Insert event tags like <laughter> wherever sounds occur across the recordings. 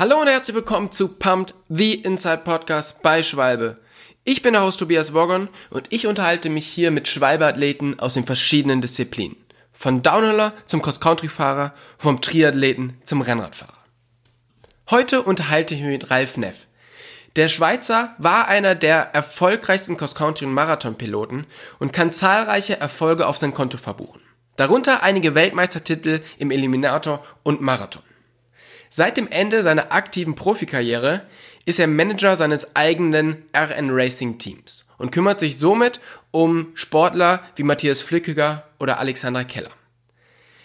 Hallo und herzlich willkommen zu Pumped, the Inside Podcast bei Schwalbe. Ich bin der Host Tobias Woggon und ich unterhalte mich hier mit Schwalbe-Athleten aus den verschiedenen Disziplinen. Von Downhiller zum Cross-Country-Fahrer, vom Triathleten zum Rennradfahrer. Heute unterhalte ich mich mit Ralf Neff. Der Schweizer war einer der erfolgreichsten Cross-Country- und Marathon-Piloten und kann zahlreiche Erfolge auf sein Konto verbuchen. Darunter einige Weltmeistertitel im Eliminator und Marathon. Seit dem Ende seiner aktiven Profikarriere ist er Manager seines eigenen RN Racing Teams und kümmert sich somit um Sportler wie Matthias Flückiger oder Alexander Keller.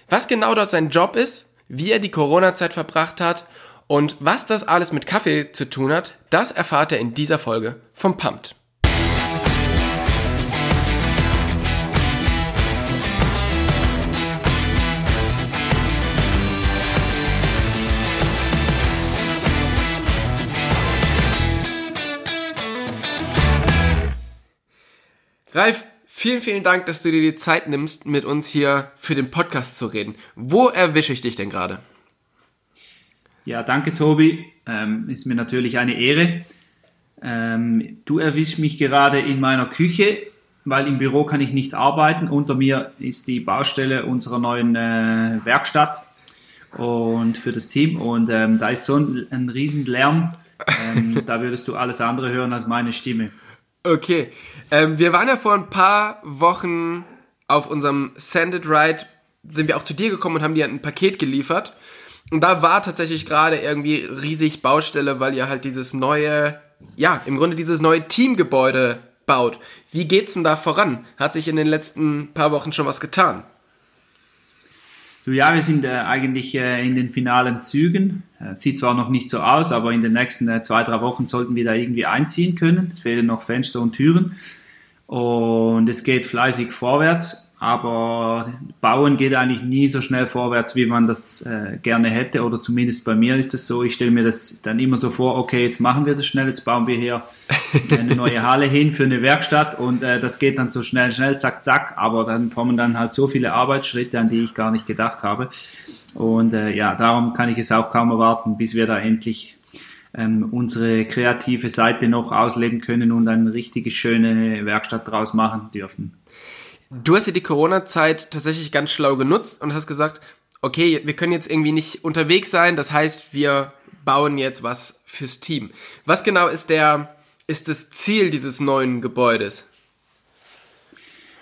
Was genau dort sein Job ist, wie er die Corona-Zeit verbracht hat und was das alles mit Kaffee zu tun hat, das erfahrt er in dieser Folge vom Pumped. Ralf, vielen, vielen Dank, dass du dir die Zeit nimmst, mit uns hier für den Podcast zu reden. Wo erwische ich dich denn gerade? Ja, danke Tobi. Ähm, ist mir natürlich eine Ehre. Ähm, du erwischst mich gerade in meiner Küche, weil im Büro kann ich nicht arbeiten. Unter mir ist die Baustelle unserer neuen äh, Werkstatt und für das Team. Und ähm, da ist so ein, ein riesen Lärm. Ähm, da würdest du alles andere hören als meine Stimme. Okay. Ähm, wir waren ja vor ein paar Wochen auf unserem Sanded Ride, sind wir auch zu dir gekommen und haben dir ein Paket geliefert. Und da war tatsächlich gerade irgendwie riesig Baustelle, weil ihr halt dieses neue, ja, im Grunde dieses neue Teamgebäude baut. Wie geht's denn da voran? Hat sich in den letzten paar Wochen schon was getan? Ja, wir sind äh, eigentlich äh, in den finalen Zügen. Äh, sieht zwar noch nicht so aus, aber in den nächsten äh, zwei, drei Wochen sollten wir da irgendwie einziehen können. Es fehlen noch Fenster und Türen. Und es geht fleißig vorwärts aber Bauen geht eigentlich nie so schnell vorwärts, wie man das äh, gerne hätte, oder zumindest bei mir ist es so. Ich stelle mir das dann immer so vor, okay, jetzt machen wir das schnell, jetzt bauen wir hier <laughs> eine neue Halle hin für eine Werkstatt und äh, das geht dann so schnell, schnell, zack, zack, aber dann kommen dann halt so viele Arbeitsschritte, an die ich gar nicht gedacht habe. Und äh, ja, darum kann ich es auch kaum erwarten, bis wir da endlich ähm, unsere kreative Seite noch ausleben können und eine richtig schöne Werkstatt draus machen dürfen. Du hast ja die Corona-Zeit tatsächlich ganz schlau genutzt und hast gesagt, okay, wir können jetzt irgendwie nicht unterwegs sein, das heißt, wir bauen jetzt was fürs Team. Was genau ist der, ist das Ziel dieses neuen Gebäudes?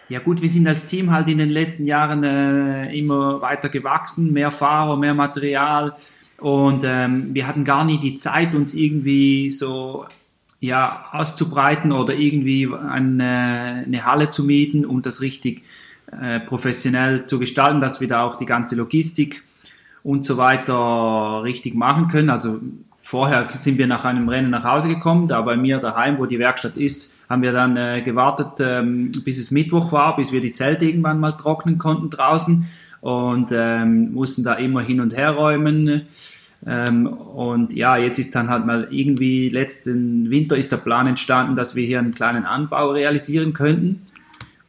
Ja gut, wir sind als Team halt in den letzten Jahren äh, immer weiter gewachsen, mehr Fahrer, mehr Material und ähm, wir hatten gar nie die Zeit, uns irgendwie so ja, auszubreiten oder irgendwie eine, eine Halle zu mieten, um das richtig äh, professionell zu gestalten, dass wir da auch die ganze Logistik und so weiter richtig machen können. Also vorher sind wir nach einem Rennen nach Hause gekommen, da bei mir daheim, wo die Werkstatt ist, haben wir dann äh, gewartet, ähm, bis es Mittwoch war, bis wir die Zelte irgendwann mal trocknen konnten draußen und ähm, mussten da immer hin und her räumen ähm, und ja, jetzt ist dann halt mal irgendwie letzten Winter ist der Plan entstanden, dass wir hier einen kleinen Anbau realisieren könnten.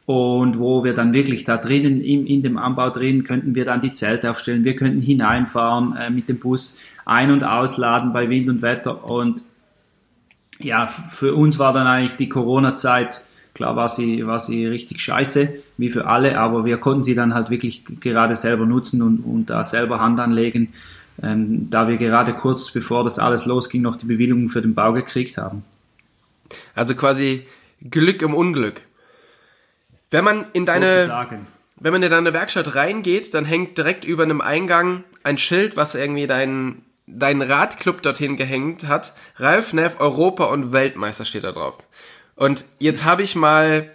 Und wo wir dann wirklich da drinnen, in, in dem Anbau drin, könnten wir dann die Zelte aufstellen. Wir könnten hineinfahren äh, mit dem Bus, ein- und ausladen bei Wind und Wetter. Und ja, für uns war dann eigentlich die Corona-Zeit, klar war sie, war sie richtig scheiße, wie für alle, aber wir konnten sie dann halt wirklich gerade selber nutzen und, und da selber Hand anlegen ähm, da wir gerade kurz bevor das alles losging noch die Bewilligung für den Bau gekriegt haben. Also quasi Glück im Unglück. Wenn man in deine Sozusagen. wenn man in deine Werkstatt reingeht, dann hängt direkt über einem Eingang ein Schild, was irgendwie dein dein Radclub dorthin gehängt hat. Ralf Neff Europa und Weltmeister steht da drauf. Und jetzt habe ich mal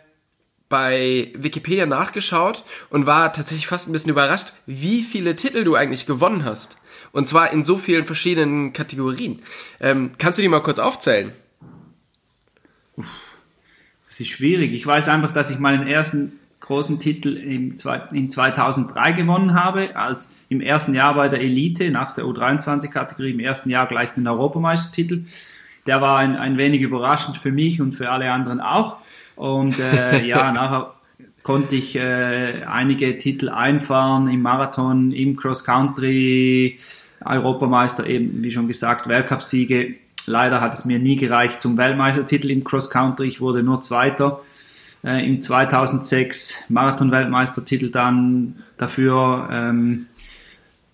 bei Wikipedia nachgeschaut und war tatsächlich fast ein bisschen überrascht, wie viele Titel du eigentlich gewonnen hast. Und zwar in so vielen verschiedenen Kategorien. Ähm, kannst du die mal kurz aufzählen? Das ist schwierig. Ich weiß einfach, dass ich meinen ersten großen Titel in 2003 gewonnen habe, als im ersten Jahr bei der Elite, nach der U23-Kategorie, im ersten Jahr gleich den Europameistertitel. Der war ein, ein wenig überraschend für mich und für alle anderen auch. Und äh, <laughs> ja, nachher konnte ich äh, einige Titel einfahren im Marathon, im Cross Country, Europameister eben, wie schon gesagt, Weltcupsiege. Leider hat es mir nie gereicht zum Weltmeistertitel im Cross Country. Ich wurde nur Zweiter. Äh, Im 2006 Marathon-Weltmeistertitel dann dafür. Ähm,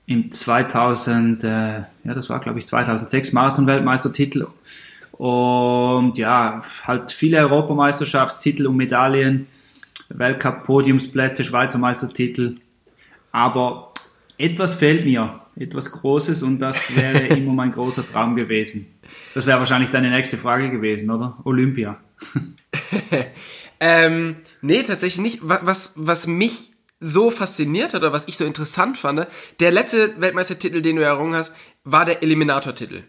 Im 2000, äh, ja, das war glaube ich 2006 Marathon-Weltmeistertitel. Und ja, halt viele Europameisterschaftstitel und Medaillen, Weltcup-Podiumsplätze, Schweizer Meistertitel. Aber etwas fehlt mir, etwas Großes und das wäre <laughs> immer mein großer Traum gewesen. Das wäre wahrscheinlich deine nächste Frage gewesen, oder? Olympia. <laughs> ähm, nee, tatsächlich nicht. Was, was mich so fasziniert hat oder was ich so interessant fand, der letzte Weltmeistertitel, den du errungen hast, war der Eliminator-Titel.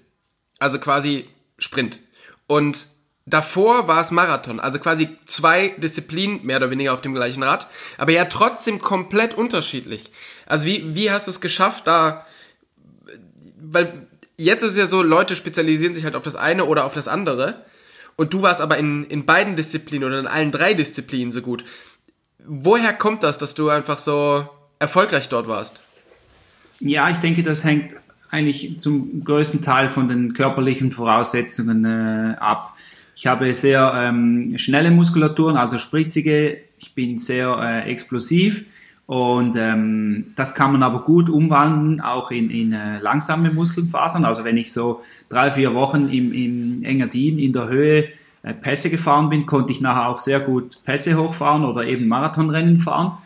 Also quasi Sprint. Und davor war es Marathon, also quasi zwei Disziplinen, mehr oder weniger auf dem gleichen Rad, aber ja trotzdem komplett unterschiedlich. Also wie, wie hast du es geschafft, da, weil jetzt ist es ja so, Leute spezialisieren sich halt auf das eine oder auf das andere. Und du warst aber in, in beiden Disziplinen oder in allen drei Disziplinen so gut. Woher kommt das, dass du einfach so erfolgreich dort warst? Ja, ich denke, das hängt eigentlich zum größten Teil von den körperlichen Voraussetzungen äh, ab. Ich habe sehr ähm, schnelle Muskulaturen, also spritzige. Ich bin sehr äh, explosiv und ähm, das kann man aber gut umwandeln, auch in, in äh, langsame Muskelfasern. Also wenn ich so drei, vier Wochen im, im Engadin in der Höhe äh, Pässe gefahren bin, konnte ich nachher auch sehr gut Pässe hochfahren oder eben Marathonrennen fahren.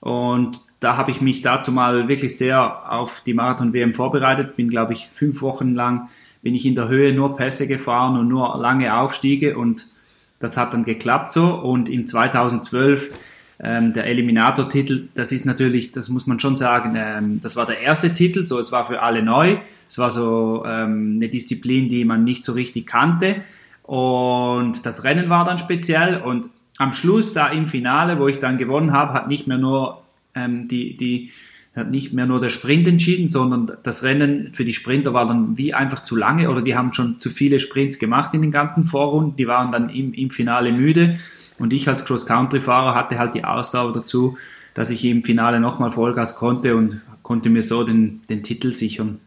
Und da habe ich mich dazu mal wirklich sehr auf die Marathon-WM vorbereitet. Bin, glaube ich, fünf Wochen lang bin ich in der Höhe nur Pässe gefahren und nur lange Aufstiege und das hat dann geklappt so. Und im 2012 ähm, der Eliminator-Titel, das ist natürlich, das muss man schon sagen, ähm, das war der erste Titel, so es war für alle neu. Es war so ähm, eine Disziplin, die man nicht so richtig kannte. Und das Rennen war dann speziell und am Schluss da im Finale, wo ich dann gewonnen habe, hat nicht mehr nur ähm, die, die hat nicht mehr nur der Sprint entschieden, sondern das Rennen für die Sprinter war dann wie einfach zu lange oder die haben schon zu viele Sprints gemacht in den ganzen Vorrunden, die waren dann im, im Finale müde und ich als Cross-Country-Fahrer hatte halt die Ausdauer dazu, dass ich im Finale nochmal Vollgas konnte und konnte mir so den, den Titel sichern.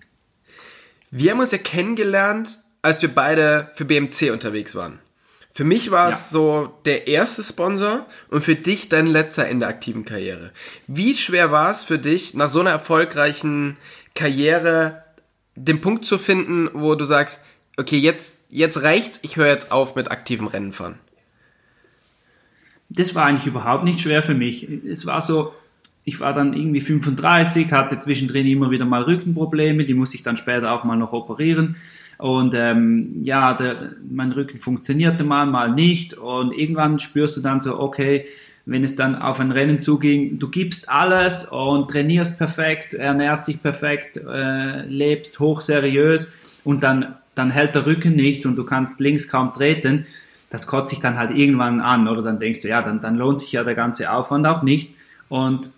Wir haben uns ja kennengelernt, als wir beide für BMC unterwegs waren. Für mich war ja. es so der erste Sponsor und für dich dein letzter in der aktiven Karriere. Wie schwer war es für dich, nach so einer erfolgreichen Karriere den Punkt zu finden, wo du sagst, okay, jetzt, jetzt reicht's, ich höre jetzt auf mit aktivem Rennenfahren? Das war eigentlich überhaupt nicht schwer für mich. Es war so, ich war dann irgendwie 35, hatte zwischendrin immer wieder mal Rückenprobleme, die muss ich dann später auch mal noch operieren. Und ähm, ja, der, mein Rücken funktionierte mal, mal nicht. Und irgendwann spürst du dann so, okay, wenn es dann auf ein Rennen zuging, du gibst alles und trainierst perfekt, ernährst dich perfekt, äh, lebst hochseriös und dann, dann hält der Rücken nicht und du kannst links kaum treten das kotzt sich dann halt irgendwann an oder dann denkst du, ja, dann, dann lohnt sich ja der ganze Aufwand auch nicht. Und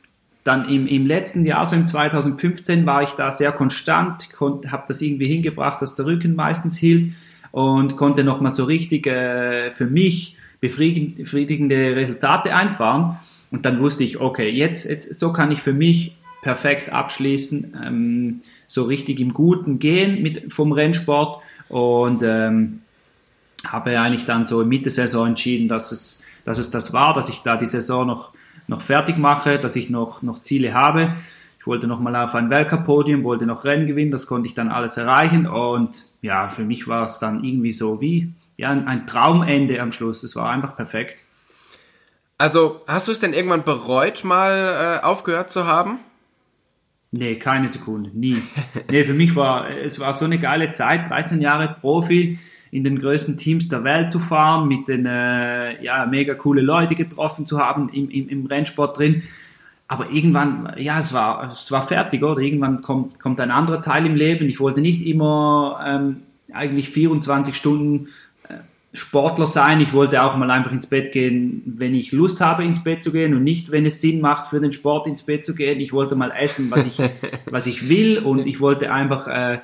dann im, im letzten Jahr, so im 2015, war ich da sehr konstant, habe das irgendwie hingebracht, dass der Rücken meistens hielt und konnte nochmal so richtig äh, für mich befriedigende Resultate einfahren. Und dann wusste ich, okay, jetzt, jetzt so kann ich für mich perfekt abschließen, ähm, so richtig im Guten gehen mit, vom Rennsport und ähm, habe eigentlich dann so Mitte Saison entschieden, dass es, dass es das war, dass ich da die Saison noch, noch fertig mache, dass ich noch, noch Ziele habe. Ich wollte noch mal auf ein Weltcup-Podium, wollte noch Rennen gewinnen, das konnte ich dann alles erreichen und ja, für mich war es dann irgendwie so wie ja, ein Traumende am Schluss. Es war einfach perfekt. Also, hast du es denn irgendwann bereut, mal äh, aufgehört zu haben? Nee, keine Sekunde, nie. nee, für mich war es war so eine geile Zeit, 13 Jahre Profi, in den größten Teams der Welt zu fahren, mit den äh, ja, mega coole Leute getroffen zu haben im, im, im Rennsport drin. Aber irgendwann, ja, es war, es war fertig, oder? Irgendwann kommt, kommt ein anderer Teil im Leben. Ich wollte nicht immer ähm, eigentlich 24 Stunden äh, Sportler sein. Ich wollte auch mal einfach ins Bett gehen, wenn ich Lust habe, ins Bett zu gehen und nicht, wenn es Sinn macht, für den Sport ins Bett zu gehen. Ich wollte mal essen, was ich, <laughs> was ich will und ich wollte einfach äh,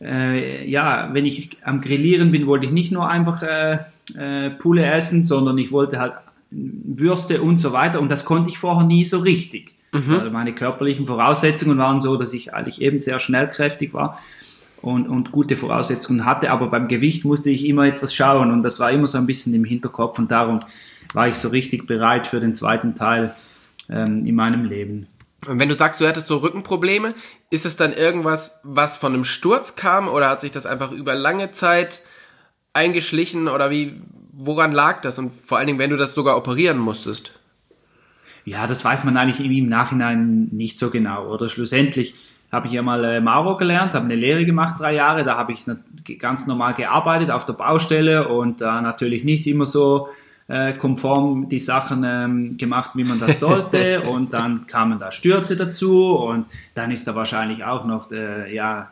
äh, ja, wenn ich am Grillieren bin, wollte ich nicht nur einfach äh, äh, Pulle essen, sondern ich wollte halt Würste und so weiter und das konnte ich vorher nie so richtig. Mhm. Also meine körperlichen Voraussetzungen waren so, dass ich eigentlich eben sehr schnellkräftig war und, und gute Voraussetzungen hatte, aber beim Gewicht musste ich immer etwas schauen und das war immer so ein bisschen im Hinterkopf und darum war ich so richtig bereit für den zweiten Teil ähm, in meinem Leben. Und wenn du sagst, du hattest so Rückenprobleme, ist es dann irgendwas, was von einem Sturz kam oder hat sich das einfach über lange Zeit eingeschlichen oder wie, woran lag das? Und vor allen Dingen, wenn du das sogar operieren musstest? Ja, das weiß man eigentlich im Nachhinein nicht so genau. Oder schlussendlich habe ich ja mal äh, Maurer gelernt, habe eine Lehre gemacht, drei Jahre. Da habe ich ganz normal gearbeitet auf der Baustelle und äh, natürlich nicht immer so äh, konform die Sachen ähm, gemacht, wie man das <laughs> sollte. und dann kamen da Stürze dazu und dann ist da wahrscheinlich auch noch äh, ja,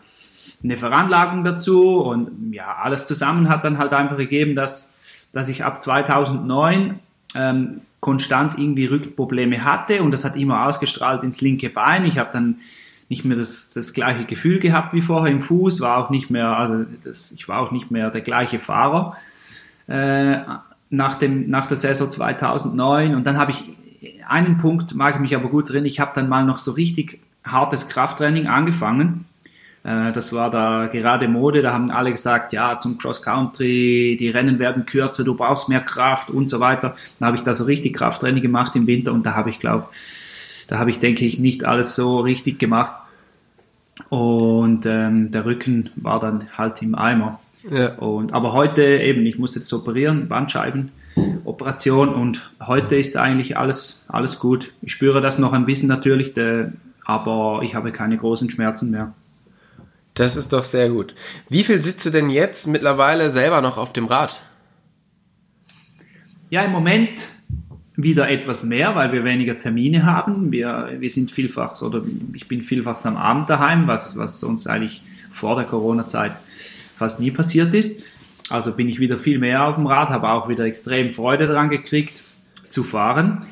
eine Veranlagung dazu. Und ja, alles zusammen hat dann halt einfach gegeben, dass, dass ich ab 2009 ähm, konstant irgendwie Rückenprobleme hatte und das hat immer ausgestrahlt ins linke Bein. Ich habe dann nicht mehr das, das gleiche Gefühl gehabt wie vorher im Fuß, war auch nicht mehr, also das, ich war auch nicht mehr der gleiche Fahrer äh, nach, dem, nach der Saison 2009. Und dann habe ich einen Punkt, mag ich mich aber gut drin, ich habe dann mal noch so richtig hartes Krafttraining angefangen. Äh, das war da gerade Mode, da haben alle gesagt, ja, zum Cross Country, die Rennen werden kürzer, du brauchst mehr Kraft und so weiter. Dann habe ich da so richtig Krafttraining gemacht im Winter und da habe ich, glaube da habe ich, denke ich, nicht alles so richtig gemacht. Und ähm, der Rücken war dann halt im Eimer. Ja. Und, aber heute eben, ich muss jetzt operieren, Bandscheibenoperation und heute ist eigentlich alles, alles gut. Ich spüre das noch ein bisschen natürlich, de, aber ich habe keine großen Schmerzen mehr. Das ist doch sehr gut. Wie viel sitzt du denn jetzt mittlerweile selber noch auf dem Rad? Ja, im Moment wieder etwas mehr, weil wir weniger Termine haben. Wir, wir sind vielfach, oder ich bin vielfach am Abend daheim, was, was uns eigentlich vor der Corona-Zeit fast nie passiert ist. Also bin ich wieder viel mehr auf dem Rad, habe auch wieder extrem Freude daran gekriegt zu fahren.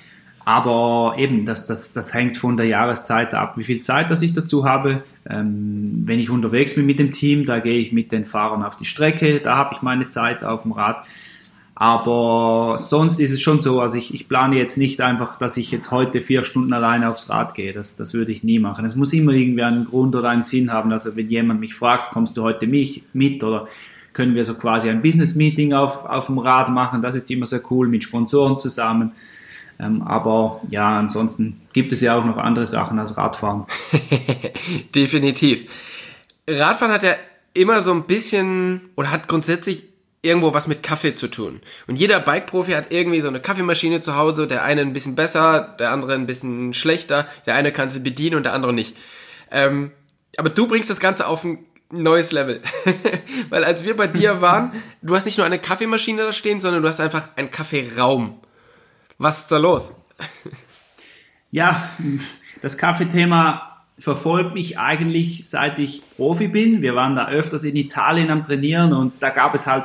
Aber eben, das, das, das hängt von der Jahreszeit ab, wie viel Zeit dass ich dazu habe. Ähm, wenn ich unterwegs bin mit dem Team, da gehe ich mit den Fahrern auf die Strecke, da habe ich meine Zeit auf dem Rad. Aber sonst ist es schon so, also ich, ich plane jetzt nicht einfach, dass ich jetzt heute vier Stunden alleine aufs Rad gehe. Das, das würde ich nie machen. Es muss immer irgendwie einen Grund oder einen Sinn haben. Also wenn jemand mich fragt, kommst du heute mich mit oder können wir so quasi ein Business-Meeting auf, auf dem Rad machen, das ist immer sehr cool mit Sponsoren zusammen. Ähm, aber ja, ansonsten gibt es ja auch noch andere Sachen als Radfahren. <laughs> Definitiv. Radfahren hat ja immer so ein bisschen oder hat grundsätzlich irgendwo was mit Kaffee zu tun. Und jeder Bike-Profi hat irgendwie so eine Kaffeemaschine zu Hause, der eine ein bisschen besser, der andere ein bisschen schlechter, der eine kann sie bedienen und der andere nicht. Ähm, aber du bringst das Ganze auf ein neues Level. <laughs> Weil als wir bei dir <laughs> waren, du hast nicht nur eine Kaffeemaschine da stehen, sondern du hast einfach einen Kaffeeraum. Was ist da los? <laughs> ja, das Kaffeethema verfolgt mich eigentlich seit ich Profi bin. Wir waren da öfters in Italien am Trainieren und da gab es halt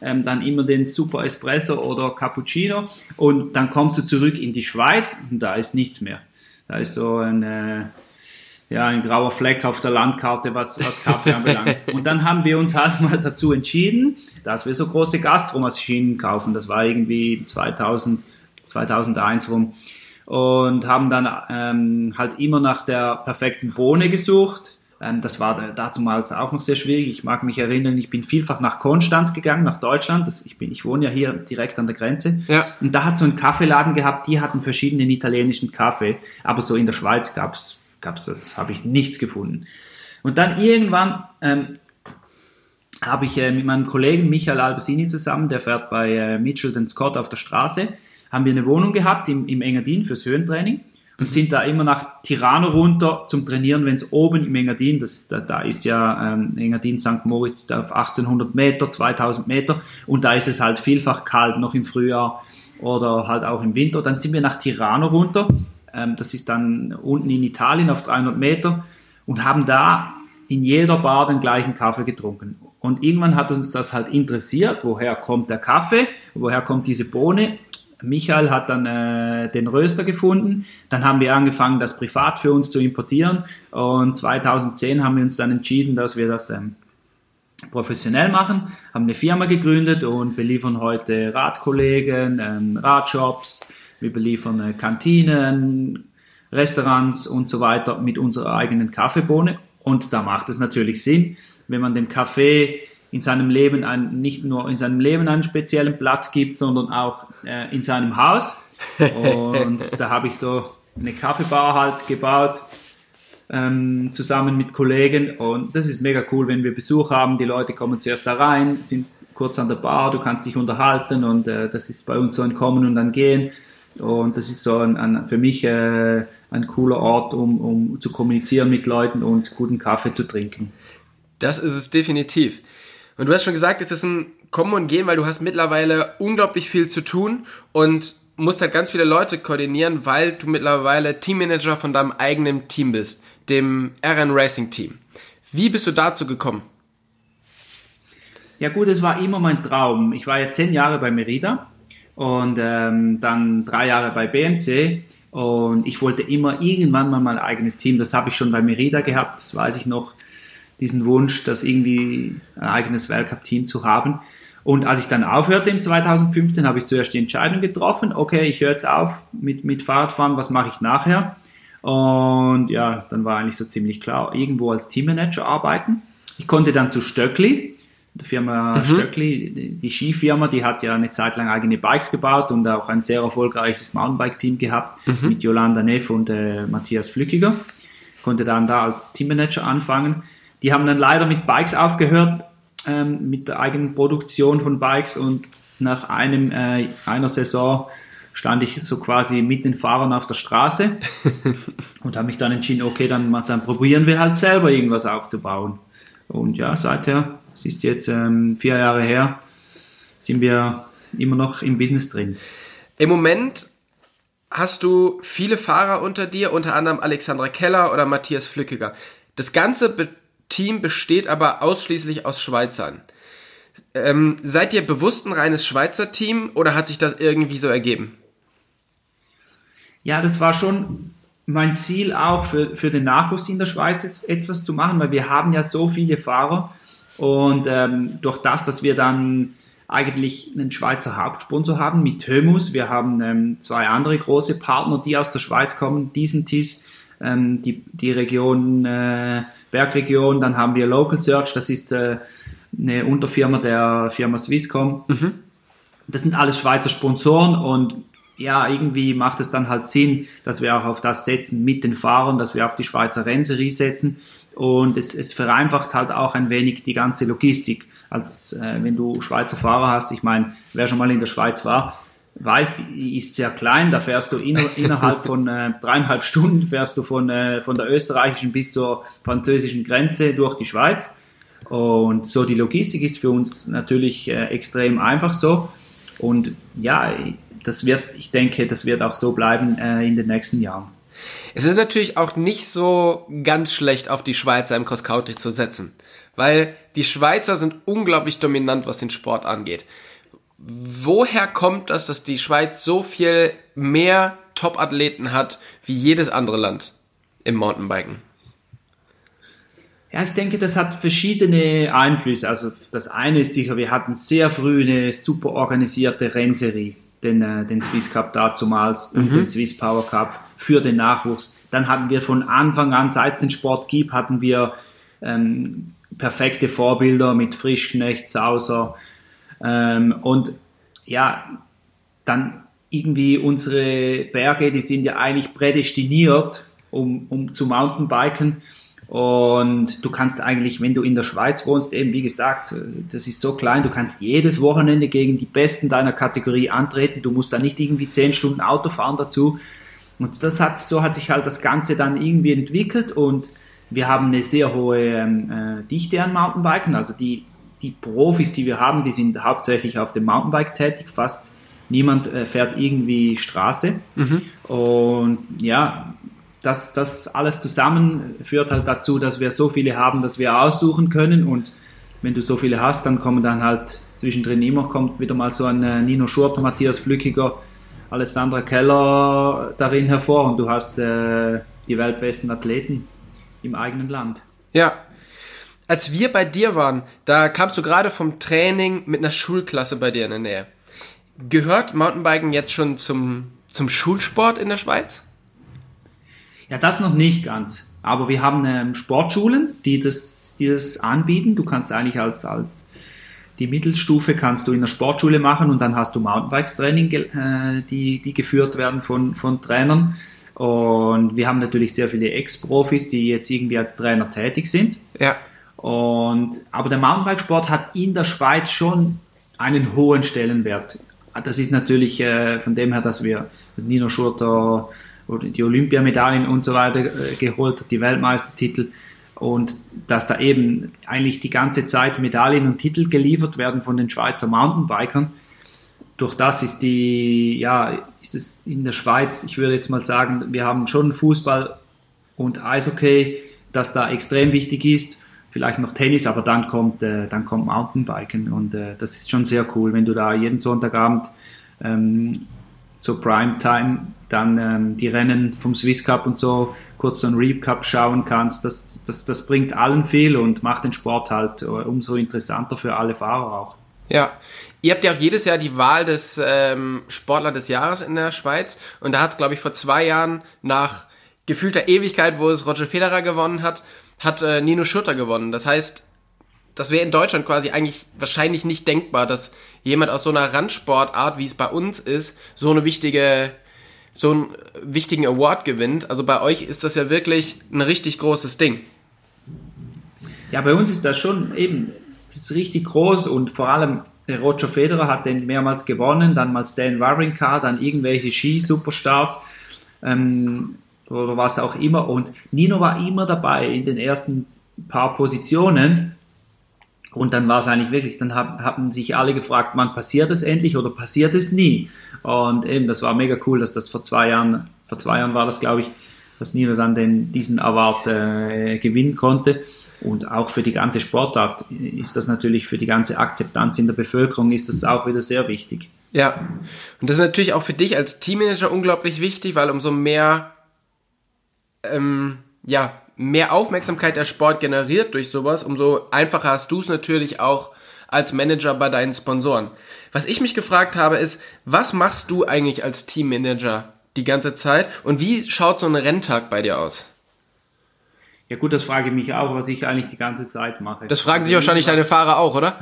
ähm, dann immer den Super Espresso oder Cappuccino und dann kommst du zurück in die Schweiz und da ist nichts mehr. Da ist so ein, äh, ja, ein grauer Fleck auf der Landkarte, was, was Kaffee anbelangt. <laughs> Und dann haben wir uns halt mal dazu entschieden, dass wir so große Gastromaschinen kaufen. Das war irgendwie 2000, 2001 rum. Und haben dann ähm, halt immer nach der perfekten Bohne gesucht das war damals auch noch sehr schwierig. Ich mag mich erinnern, ich bin vielfach nach Konstanz gegangen, nach Deutschland. Das, ich, bin, ich wohne ja hier direkt an der Grenze. Ja. Und da hat so ein Kaffeeladen gehabt, die hatten verschiedenen italienischen Kaffee. Aber so in der Schweiz gab's gab's das, habe ich nichts gefunden. Und dann irgendwann ähm, habe ich äh, mit meinem Kollegen Michael Albesini zusammen, der fährt bei äh, Mitchell Scott auf der Straße, haben wir eine Wohnung gehabt im, im Engadin fürs Höhentraining und sind da immer nach Tirano runter zum Trainieren, wenn es oben im Engadin, das, da, da ist ja ähm, Engadin St. Moritz auf 1800 Meter, 2000 Meter und da ist es halt vielfach kalt, noch im Frühjahr oder halt auch im Winter. Dann sind wir nach Tirano runter, ähm, das ist dann unten in Italien auf 300 Meter und haben da in jeder Bar den gleichen Kaffee getrunken. Und irgendwann hat uns das halt interessiert, woher kommt der Kaffee, woher kommt diese Bohne Michael hat dann äh, den Röster gefunden. Dann haben wir angefangen, das privat für uns zu importieren. Und 2010 haben wir uns dann entschieden, dass wir das ähm, professionell machen, haben eine Firma gegründet und beliefern heute Radkollegen, ähm, Radshops, wir beliefern äh, Kantinen, Restaurants und so weiter mit unserer eigenen Kaffeebohne. Und da macht es natürlich Sinn, wenn man dem Kaffee in seinem Leben ein, nicht nur in seinem Leben einen speziellen Platz gibt, sondern auch äh, in seinem Haus. Und <laughs> da habe ich so eine Kaffeebar halt gebaut, ähm, zusammen mit Kollegen. Und das ist mega cool, wenn wir Besuch haben. Die Leute kommen zuerst da rein, sind kurz an der Bar, du kannst dich unterhalten und äh, das ist bei uns so ein Kommen und ein Gehen. Und das ist so ein, ein für mich äh, ein cooler Ort, um, um zu kommunizieren mit Leuten und guten Kaffee zu trinken. Das ist es definitiv. Und du hast schon gesagt, es ist ein Kommen und Gehen, weil du hast mittlerweile unglaublich viel zu tun und musst halt ganz viele Leute koordinieren, weil du mittlerweile Teammanager von deinem eigenen Team bist, dem RN Racing Team. Wie bist du dazu gekommen? Ja gut, es war immer mein Traum. Ich war ja zehn Jahre bei Merida und ähm, dann drei Jahre bei BMC und ich wollte immer irgendwann mal mein eigenes Team. Das habe ich schon bei Merida gehabt, das weiß ich noch, diesen Wunsch, das irgendwie ein eigenes Weltcup-Team zu haben. Und als ich dann aufhörte im 2015, habe ich zuerst die Entscheidung getroffen, okay, ich höre jetzt auf mit, mit Fahrradfahren, was mache ich nachher? Und ja, dann war eigentlich so ziemlich klar, irgendwo als Teammanager arbeiten. Ich konnte dann zu Stöckli, die Firma mhm. Stöckli, die Skifirma, die hat ja eine Zeit lang eigene Bikes gebaut und auch ein sehr erfolgreiches Mountainbike-Team gehabt mhm. mit Yolanda Neff und äh, Matthias Flückiger. Konnte dann da als Teammanager anfangen. Die haben dann leider mit Bikes aufgehört, ähm, mit der eigenen Produktion von Bikes und nach einem, äh, einer Saison stand ich so quasi mit den Fahrern auf der Straße <laughs> und habe mich dann entschieden, okay, dann, dann probieren wir halt selber irgendwas aufzubauen. Und ja, seither, es ist jetzt ähm, vier Jahre her, sind wir immer noch im Business drin. Im Moment hast du viele Fahrer unter dir, unter anderem Alexandra Keller oder Matthias Flückiger. Das ganze Be Team besteht aber ausschließlich aus Schweizern. Ähm, seid ihr bewusst ein reines Schweizer Team oder hat sich das irgendwie so ergeben? ja, das war schon mein Ziel auch für, für den Nachwuchs in der Schweiz etwas zu machen, weil wir haben ja so viele Fahrer und ähm, durch das, dass wir dann eigentlich einen Schweizer Hauptsponsor haben mit Hömus, wir haben ähm, zwei andere große Partner, die aus der Schweiz kommen, diesen TIS, ähm, die, die Region, äh, Bergregion, dann haben wir Local Search, das ist äh, eine Unterfirma der Firma Swisscom. Mhm. Das sind alles Schweizer Sponsoren und ja, irgendwie macht es dann halt Sinn, dass wir auch auf das setzen mit den Fahrern, dass wir auf die Schweizer Rennserie setzen. Und es, es vereinfacht halt auch ein wenig die ganze Logistik. Als äh, wenn du Schweizer Fahrer hast, ich meine, wer schon mal in der Schweiz war, weiß, die ist sehr klein, da fährst du inner, <laughs> innerhalb von äh, dreieinhalb Stunden fährst du von, äh, von der österreichischen bis zur französischen Grenze durch die Schweiz. Und so die Logistik ist für uns natürlich äh, extrem einfach so. Und ja, das wird, ich denke, das wird auch so bleiben äh, in den nächsten Jahren. Es ist natürlich auch nicht so ganz schlecht, auf die Schweizer im Cross Country zu setzen, weil die Schweizer sind unglaublich dominant, was den Sport angeht. Woher kommt das, dass die Schweiz so viel mehr Top-Athleten hat wie jedes andere Land im Mountainbiken? Ja, ich denke, das hat verschiedene Einflüsse. Also das eine ist sicher, wir hatten sehr früh eine super organisierte Rennserie den, äh, den Swiss Cup dazumals mhm. und den Swiss Power Cup für den Nachwuchs. Dann hatten wir von Anfang an, seit es den Sport gibt, hatten wir ähm, perfekte Vorbilder mit Frischknecht, Sauser ähm, und ja, dann irgendwie unsere Berge, die sind ja eigentlich prädestiniert, um, um zu Mountainbiken und du kannst eigentlich, wenn du in der Schweiz wohnst, eben wie gesagt, das ist so klein, du kannst jedes Wochenende gegen die Besten deiner Kategorie antreten. Du musst da nicht irgendwie zehn Stunden Auto fahren dazu. Und das hat, so hat sich halt das Ganze dann irgendwie entwickelt und wir haben eine sehr hohe ähm, äh, Dichte an Mountainbiken. Also die, die Profis, die wir haben, die sind hauptsächlich auf dem Mountainbike tätig. Fast niemand äh, fährt irgendwie Straße. Mhm. Und ja, das, das alles zusammen führt halt dazu, dass wir so viele haben, dass wir aussuchen können und wenn du so viele hast, dann kommen dann halt zwischendrin immer, kommt wieder mal so ein äh, Nino Schurter, Matthias Flückiger, Alessandra Keller darin hervor und du hast äh, die weltbesten Athleten im eigenen Land. Ja. Als wir bei dir waren, da kamst du gerade vom Training mit einer Schulklasse bei dir in der Nähe. Gehört Mountainbiken jetzt schon zum, zum Schulsport in der Schweiz? Ja, das noch nicht ganz. Aber wir haben ähm, Sportschulen, die das, die das anbieten. Du kannst eigentlich als, als die Mittelstufe kannst du in der Sportschule machen und dann hast du Mountainbikes-Training, äh, die, die geführt werden von, von Trainern. Und wir haben natürlich sehr viele Ex-Profis, die jetzt irgendwie als Trainer tätig sind. Ja. Und, aber der Mountainbikesport hat in der Schweiz schon einen hohen Stellenwert. Das ist natürlich äh, von dem her, dass wir, dass Nino Schurter die Olympiamedaillen und so weiter äh, geholt hat, die Weltmeistertitel und dass da eben eigentlich die ganze Zeit Medaillen und Titel geliefert werden von den Schweizer Mountainbikern. Durch das ist die, ja, ist es in der Schweiz, ich würde jetzt mal sagen, wir haben schon Fußball und Eishockey, das da extrem wichtig ist. Vielleicht noch Tennis, aber dann kommt, äh, dann kommt Mountainbiken und äh, das ist schon sehr cool, wenn du da jeden Sonntagabend ähm, zur Primetime dann ähm, die Rennen vom Swiss Cup und so kurz so ein Recap schauen kannst, das, das, das bringt allen viel und macht den Sport halt äh, umso interessanter für alle Fahrer auch. Ja, ihr habt ja auch jedes Jahr die Wahl des ähm, Sportler des Jahres in der Schweiz und da hat es, glaube ich, vor zwei Jahren nach gefühlter Ewigkeit, wo es Roger Federer gewonnen hat, hat äh, Nino Schurter gewonnen. Das heißt, das wäre in Deutschland quasi eigentlich wahrscheinlich nicht denkbar, dass jemand aus so einer Randsportart, wie es bei uns ist, so eine wichtige so einen wichtigen Award gewinnt. Also bei euch ist das ja wirklich ein richtig großes Ding. Ja, bei uns ist das schon eben, das ist richtig groß und vor allem Roger Federer hat den mehrmals gewonnen, dann mal Stan Wawrinka, dann irgendwelche Ski-Superstars ähm, oder was auch immer und Nino war immer dabei in den ersten paar Positionen und dann war es eigentlich wirklich, dann haben sich alle gefragt, wann passiert es endlich oder passiert es nie? Und eben, das war mega cool, dass das vor zwei Jahren, vor zwei Jahren war das, glaube ich, dass Nino dann den, diesen Award äh, gewinnen konnte. Und auch für die ganze Sportart ist das natürlich für die ganze Akzeptanz in der Bevölkerung ist das auch wieder sehr wichtig. Ja, und das ist natürlich auch für dich als Teammanager unglaublich wichtig, weil umso mehr, ähm, ja, mehr Aufmerksamkeit der Sport generiert durch sowas, umso einfacher hast du es natürlich auch als Manager bei deinen Sponsoren. Was ich mich gefragt habe, ist, was machst du eigentlich als Teammanager die ganze Zeit und wie schaut so ein Renntag bei dir aus? Ja gut, das frage ich mich auch, was ich eigentlich die ganze Zeit mache. Das fragen sich wahrscheinlich deine Fahrer auch, oder?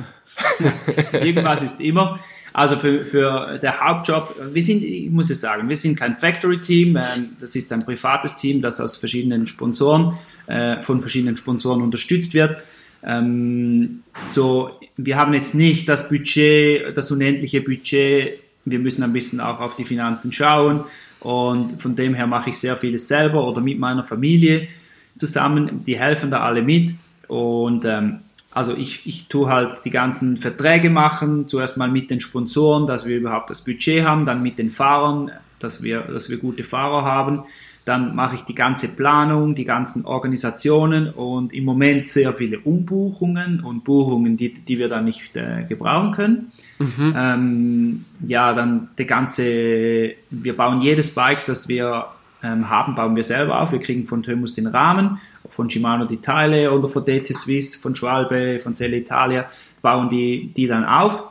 <laughs> Irgendwas ist immer. Also für, für der Hauptjob, wir sind, ich muss es sagen, wir sind kein Factory-Team, ähm, das ist ein privates Team, das aus verschiedenen Sponsoren, äh, von verschiedenen Sponsoren unterstützt wird. Ähm, so, wir haben jetzt nicht das Budget, das unendliche Budget. Wir müssen ein bisschen auch auf die Finanzen schauen. Und von dem her mache ich sehr vieles selber oder mit meiner Familie zusammen. Die helfen da alle mit. Und ähm, also ich, ich tue halt die ganzen Verträge machen, zuerst mal mit den Sponsoren, dass wir überhaupt das Budget haben, dann mit den Fahrern, dass wir, dass wir gute Fahrer haben dann mache ich die ganze Planung, die ganzen Organisationen und im Moment sehr viele Umbuchungen und Buchungen, die, die wir dann nicht äh, gebrauchen können. Mhm. Ähm, ja, dann der ganze, wir bauen jedes Bike, das wir ähm, haben, bauen wir selber auf. Wir kriegen von Thermus den Rahmen, von Shimano die Teile oder von DT Swiss, von Schwalbe, von Selle Italia, bauen die, die dann auf.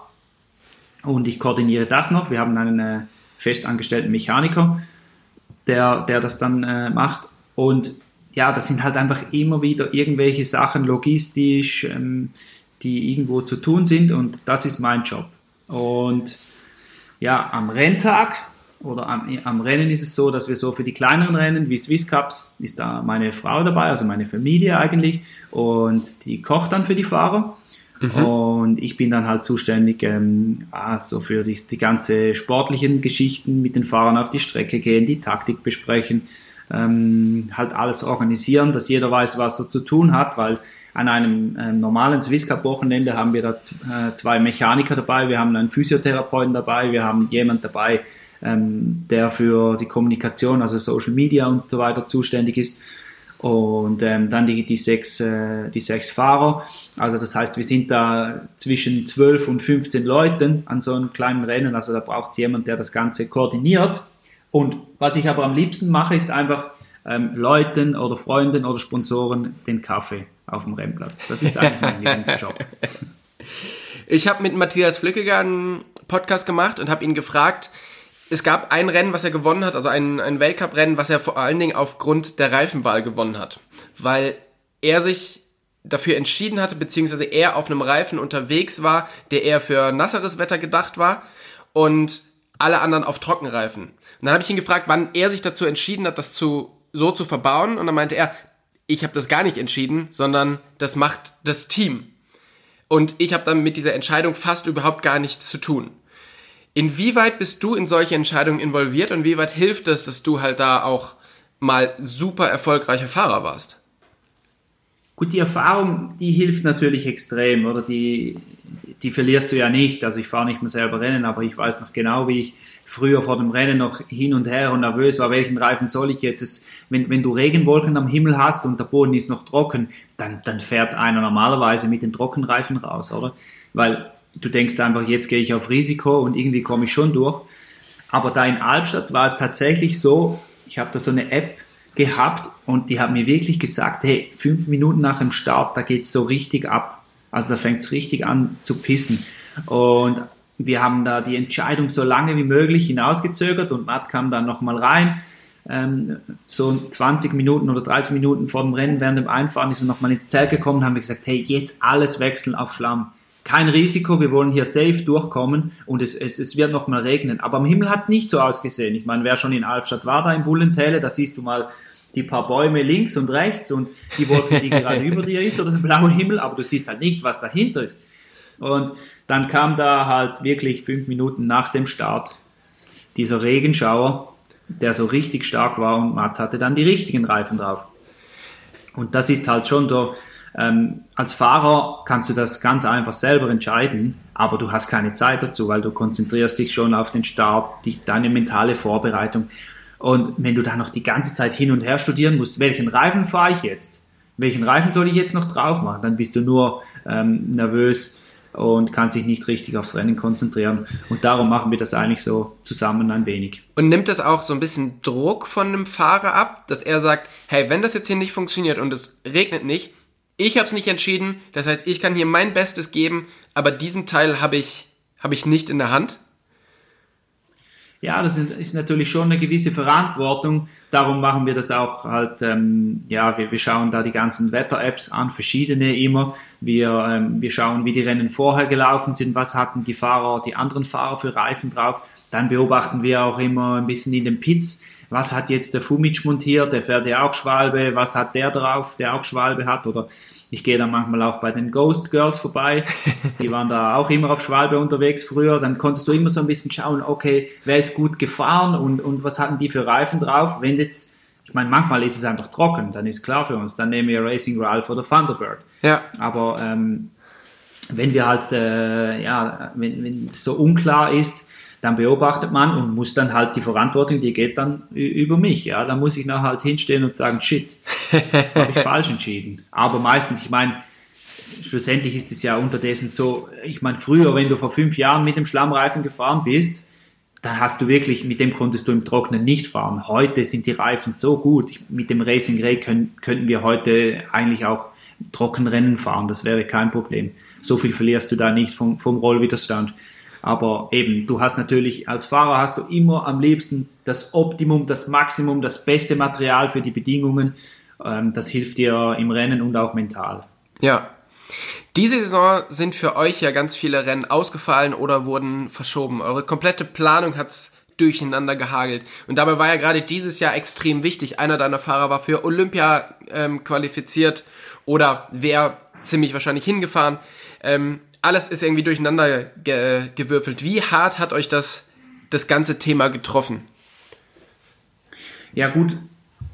Und ich koordiniere das noch. Wir haben einen äh, festangestellten Mechaniker der, der das dann äh, macht. Und ja, das sind halt einfach immer wieder irgendwelche Sachen logistisch, ähm, die irgendwo zu tun sind und das ist mein Job. Und ja, am Renntag oder am, am Rennen ist es so, dass wir so für die kleineren Rennen wie Swiss Cups ist da meine Frau dabei, also meine Familie eigentlich und die kocht dann für die Fahrer. Mhm. Und ich bin dann halt zuständig ähm, also für die, die ganze sportlichen Geschichten mit den Fahrern auf die Strecke gehen, die Taktik besprechen, ähm, halt alles organisieren, dass jeder weiß, was er zu tun hat, weil an einem äh, normalen Swiss Cup Wochenende haben wir da äh, zwei Mechaniker dabei, wir haben einen Physiotherapeuten dabei, wir haben jemand dabei, ähm, der für die Kommunikation, also Social Media und so weiter zuständig ist und ähm, dann die, die, sechs, äh, die sechs Fahrer. Also das heißt, wir sind da zwischen 12 und 15 Leuten an so einem kleinen Rennen. Also da braucht es jemand, der das Ganze koordiniert. Und was ich aber am liebsten mache, ist einfach ähm, Leuten oder Freunden oder Sponsoren den Kaffee auf dem Rennplatz. Das ist eigentlich mein <laughs> Lieblingsjob. Ich habe mit Matthias Flückeger einen Podcast gemacht und habe ihn gefragt, es gab ein Rennen, was er gewonnen hat, also ein, ein Weltcuprennen, was er vor allen Dingen aufgrund der Reifenwahl gewonnen hat. Weil er sich dafür entschieden hatte, beziehungsweise er auf einem Reifen unterwegs war, der eher für nasseres Wetter gedacht war und alle anderen auf Trockenreifen. Und dann habe ich ihn gefragt, wann er sich dazu entschieden hat, das zu, so zu verbauen. Und dann meinte er, ich habe das gar nicht entschieden, sondern das macht das Team. Und ich habe dann mit dieser Entscheidung fast überhaupt gar nichts zu tun. Inwieweit bist du in solche Entscheidungen involviert und wie weit hilft es, dass du halt da auch mal super erfolgreicher Fahrer warst? Gut, die Erfahrung, die hilft natürlich extrem, oder die, die verlierst du ja nicht. Also ich fahre nicht mehr selber Rennen, aber ich weiß noch genau, wie ich früher vor dem Rennen noch hin und her und nervös war, welchen Reifen soll ich jetzt? Wenn, wenn du Regenwolken am Himmel hast und der Boden ist noch trocken, dann, dann fährt einer normalerweise mit den Trockenreifen raus, oder? Weil du denkst einfach, jetzt gehe ich auf Risiko und irgendwie komme ich schon durch. Aber da in Albstadt war es tatsächlich so, ich habe da so eine App gehabt und die haben mir wirklich gesagt, hey, fünf Minuten nach dem Start, da geht's so richtig ab. Also da fängt's richtig an zu pissen. Und wir haben da die Entscheidung so lange wie möglich hinausgezögert und Matt kam dann nochmal rein. Ähm, so 20 Minuten oder 30 Minuten vor dem Rennen während dem Einfahren ist er nochmal ins Zelt gekommen und haben wir gesagt, hey, jetzt alles wechseln auf Schlamm kein Risiko, wir wollen hier safe durchkommen und es, es, es wird noch mal regnen. Aber am Himmel hat es nicht so ausgesehen. Ich meine, wer schon in Albstadt war, da im Bullentäle, da siehst du mal die paar Bäume links und rechts und die Wolke, die <laughs> gerade über dir ist oder der blaue Himmel, aber du siehst halt nicht, was dahinter ist. Und dann kam da halt wirklich fünf Minuten nach dem Start dieser Regenschauer, der so richtig stark war und Matt hatte dann die richtigen Reifen drauf. Und das ist halt schon so, ähm, als Fahrer kannst du das ganz einfach selber entscheiden, aber du hast keine Zeit dazu, weil du konzentrierst dich schon auf den Start, die, deine mentale Vorbereitung. Und wenn du da noch die ganze Zeit hin und her studieren musst, welchen Reifen fahre ich jetzt? Welchen Reifen soll ich jetzt noch drauf machen? Dann bist du nur ähm, nervös und kannst dich nicht richtig aufs Rennen konzentrieren. Und darum machen wir das eigentlich so zusammen ein wenig. Und nimmt das auch so ein bisschen Druck von einem Fahrer ab, dass er sagt, hey, wenn das jetzt hier nicht funktioniert und es regnet nicht, ich habe es nicht entschieden, das heißt, ich kann hier mein Bestes geben, aber diesen Teil habe ich, hab ich nicht in der Hand. Ja, das ist natürlich schon eine gewisse Verantwortung. Darum machen wir das auch halt, ähm, ja, wir, wir schauen da die ganzen Wetter-Apps an, verschiedene immer. Wir, ähm, wir schauen, wie die Rennen vorher gelaufen sind, was hatten die Fahrer, die anderen Fahrer für Reifen drauf. Dann beobachten wir auch immer ein bisschen in den Pits, was hat jetzt der Fumic montiert, der fährt ja auch Schwalbe, was hat der drauf, der auch Schwalbe hat? Oder ich gehe dann manchmal auch bei den Ghost Girls vorbei, <laughs> die waren da auch immer auf Schwalbe unterwegs früher, dann konntest du immer so ein bisschen schauen, okay, wer ist gut gefahren und, und was hatten die für Reifen drauf, wenn jetzt ich meine, manchmal ist es einfach trocken, dann ist klar für uns, dann nehmen wir Racing Ralph oder Thunderbird. Ja. Aber ähm, wenn wir halt, äh, ja, wenn, wenn es so unklar ist, dann beobachtet man und muss dann halt die Verantwortung, die geht dann über mich. Ja, da muss ich nachher halt hinstehen und sagen, shit, habe ich <laughs> falsch entschieden. Aber meistens, ich meine, schlussendlich ist es ja unterdessen so, ich meine, früher, wenn du vor fünf Jahren mit dem Schlammreifen gefahren bist, dann hast du wirklich, mit dem konntest du im Trocknen nicht fahren. Heute sind die Reifen so gut. Mit dem Racing Ray können, könnten wir heute eigentlich auch Trockenrennen fahren. Das wäre kein Problem. So viel verlierst du da nicht vom, vom Rollwiderstand. Aber eben, du hast natürlich als Fahrer hast du immer am liebsten das Optimum, das Maximum, das beste Material für die Bedingungen. Ähm, das hilft dir im Rennen und auch mental. Ja. Diese Saison sind für euch ja ganz viele Rennen ausgefallen oder wurden verschoben. Eure komplette Planung hat's durcheinander gehagelt. Und dabei war ja gerade dieses Jahr extrem wichtig. Einer deiner Fahrer war für Olympia ähm, qualifiziert oder wäre ziemlich wahrscheinlich hingefahren. Ähm, alles ist irgendwie durcheinander ge gewürfelt. Wie hart hat euch das, das ganze Thema getroffen? Ja gut,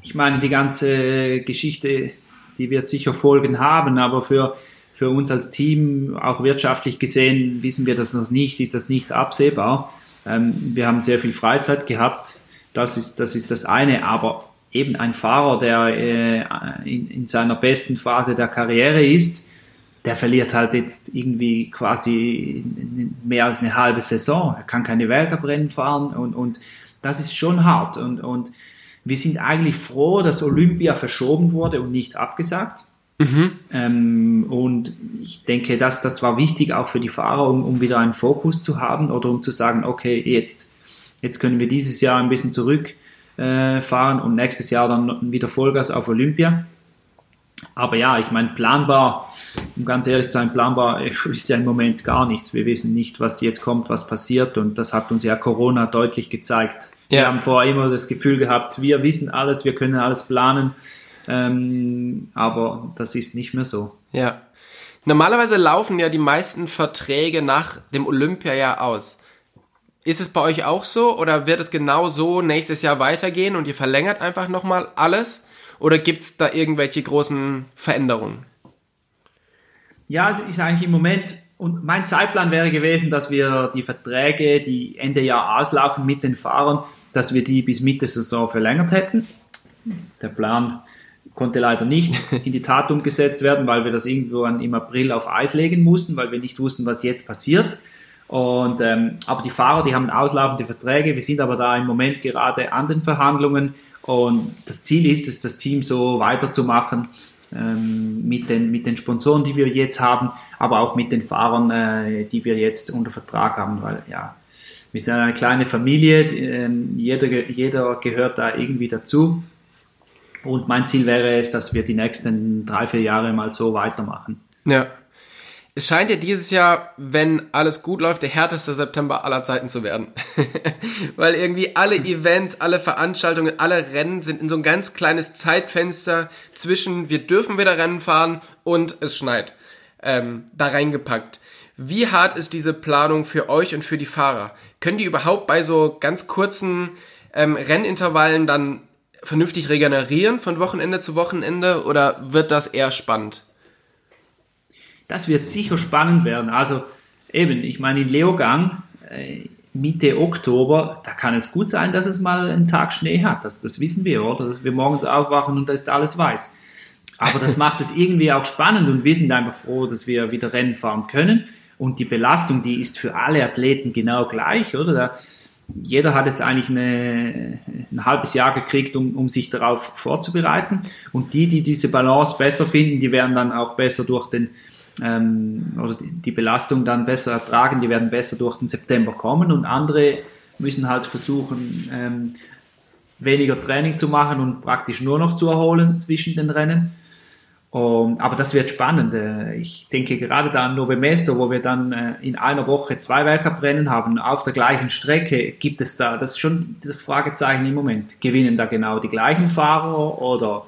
ich meine, die ganze Geschichte, die wird sicher Folgen haben, aber für, für uns als Team, auch wirtschaftlich gesehen, wissen wir das noch nicht, ist das nicht absehbar. Ähm, wir haben sehr viel Freizeit gehabt, das ist das, ist das eine, aber eben ein Fahrer, der äh, in, in seiner besten Phase der Karriere ist, der verliert halt jetzt irgendwie quasi mehr als eine halbe Saison. Er kann keine Weltcuprennen fahren und, und das ist schon hart. Und, und wir sind eigentlich froh, dass Olympia verschoben wurde und nicht abgesagt. Mhm. Ähm, und ich denke, dass das war wichtig auch für die Fahrer, um, um wieder einen Fokus zu haben oder um zu sagen, okay, jetzt Jetzt können wir dieses Jahr ein bisschen zurückfahren äh, und nächstes Jahr dann wieder Vollgas auf Olympia. Aber ja, ich meine, planbar, um ganz ehrlich zu sein, planbar <laughs> ist ja im Moment gar nichts. Wir wissen nicht, was jetzt kommt, was passiert und das hat uns ja Corona deutlich gezeigt. Ja. Wir haben vorher immer das Gefühl gehabt, wir wissen alles, wir können alles planen, ähm, aber das ist nicht mehr so. Ja. Normalerweise laufen ja die meisten Verträge nach dem Olympiajahr aus. Ist es bei euch auch so oder wird es genau so nächstes Jahr weitergehen und ihr verlängert einfach nochmal alles? Oder gibt es da irgendwelche großen Veränderungen? Ja, ist eigentlich im Moment, und mein Zeitplan wäre gewesen, dass wir die Verträge, die Ende Jahr auslaufen mit den Fahrern, dass wir die bis Mitte Saison verlängert hätten. Der Plan konnte leider nicht <laughs> in die Tat umgesetzt werden, weil wir das irgendwo im April auf Eis legen mussten, weil wir nicht wussten, was jetzt passiert. Und, ähm, aber die Fahrer, die haben auslaufende Verträge. Wir sind aber da im Moment gerade an den Verhandlungen. Und das Ziel ist es, das Team so weiterzumachen ähm, mit, den, mit den Sponsoren, die wir jetzt haben, aber auch mit den Fahrern, äh, die wir jetzt unter Vertrag haben, weil ja, wir sind eine kleine Familie, äh, jeder, jeder gehört da irgendwie dazu. Und mein Ziel wäre es, dass wir die nächsten drei, vier Jahre mal so weitermachen. Ja. Es scheint ja dieses Jahr, wenn alles gut läuft, der härteste September aller Zeiten zu werden. <laughs> Weil irgendwie alle Events, alle Veranstaltungen, alle Rennen sind in so ein ganz kleines Zeitfenster zwischen wir dürfen wieder Rennen fahren und es schneit. Ähm, da reingepackt. Wie hart ist diese Planung für euch und für die Fahrer? Können die überhaupt bei so ganz kurzen ähm, Rennintervallen dann vernünftig regenerieren von Wochenende zu Wochenende oder wird das eher spannend? Das wird sicher spannend werden. Also eben, ich meine, in Leogang äh, Mitte Oktober, da kann es gut sein, dass es mal einen Tag Schnee hat. Das, das wissen wir, oder? Dass wir morgens aufwachen und da ist alles weiß. Aber das macht es irgendwie auch spannend und wir sind einfach froh, dass wir wieder Rennen fahren können. Und die Belastung, die ist für alle Athleten genau gleich, oder? Da, jeder hat jetzt eigentlich eine, ein halbes Jahr gekriegt, um, um sich darauf vorzubereiten. Und die, die diese Balance besser finden, die werden dann auch besser durch den, ähm, oder die Belastung dann besser ertragen, die werden besser durch den September kommen. Und andere müssen halt versuchen, ähm, weniger Training zu machen und praktisch nur noch zu erholen zwischen den Rennen. Um, aber das wird spannend. Äh, ich denke gerade da an Nove Mesto, wo wir dann äh, in einer Woche zwei Weltcuprennen haben, auf der gleichen Strecke, gibt es da, das ist schon das Fragezeichen im Moment. Gewinnen da genau die gleichen Fahrer oder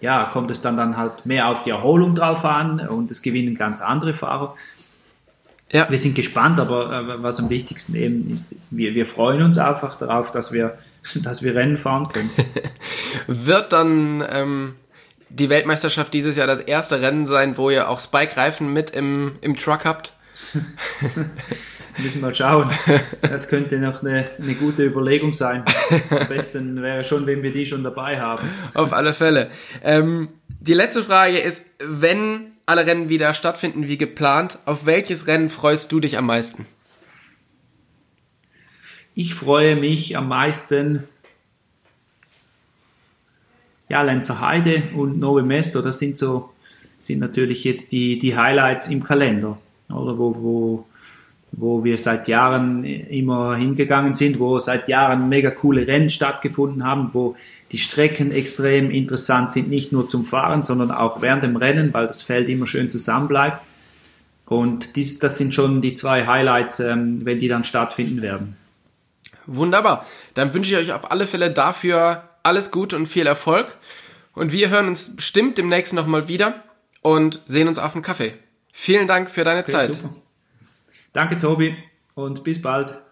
ja, kommt es dann, dann halt mehr auf die Erholung drauf an und es gewinnen ganz andere Fahrer. Ja. Wir sind gespannt, aber äh, was am wichtigsten eben ist, wir, wir freuen uns einfach darauf, dass wir, <laughs> dass wir Rennen fahren können. <laughs> Wird dann ähm, die Weltmeisterschaft dieses Jahr das erste Rennen sein, wo ihr auch Spike-Reifen mit im, im Truck habt? <laughs> Müssen wir mal schauen. Das könnte noch eine, eine gute Überlegung sein. Am besten wäre schon, wenn wir die schon dabei haben. Auf alle Fälle. Ähm, die letzte Frage ist, wenn alle Rennen wieder stattfinden wie geplant, auf welches Rennen freust du dich am meisten? Ich freue mich am meisten ja, Lenzer Heide und Nove Mesto, das sind so, sind natürlich jetzt die, die Highlights im Kalender, oder wo, wo, wo wir seit Jahren immer hingegangen sind, wo seit Jahren mega coole Rennen stattgefunden haben, wo die Strecken extrem interessant sind, nicht nur zum Fahren, sondern auch während dem Rennen, weil das Feld immer schön zusammen bleibt. Und dies, das sind schon die zwei Highlights, ähm, wenn die dann stattfinden werden. Wunderbar. Dann wünsche ich euch auf alle Fälle dafür alles Gute und viel Erfolg. Und wir hören uns bestimmt demnächst nochmal wieder und sehen uns auf dem Kaffee. Vielen Dank für deine okay, Zeit. Super. Danke, Tobi, und bis bald.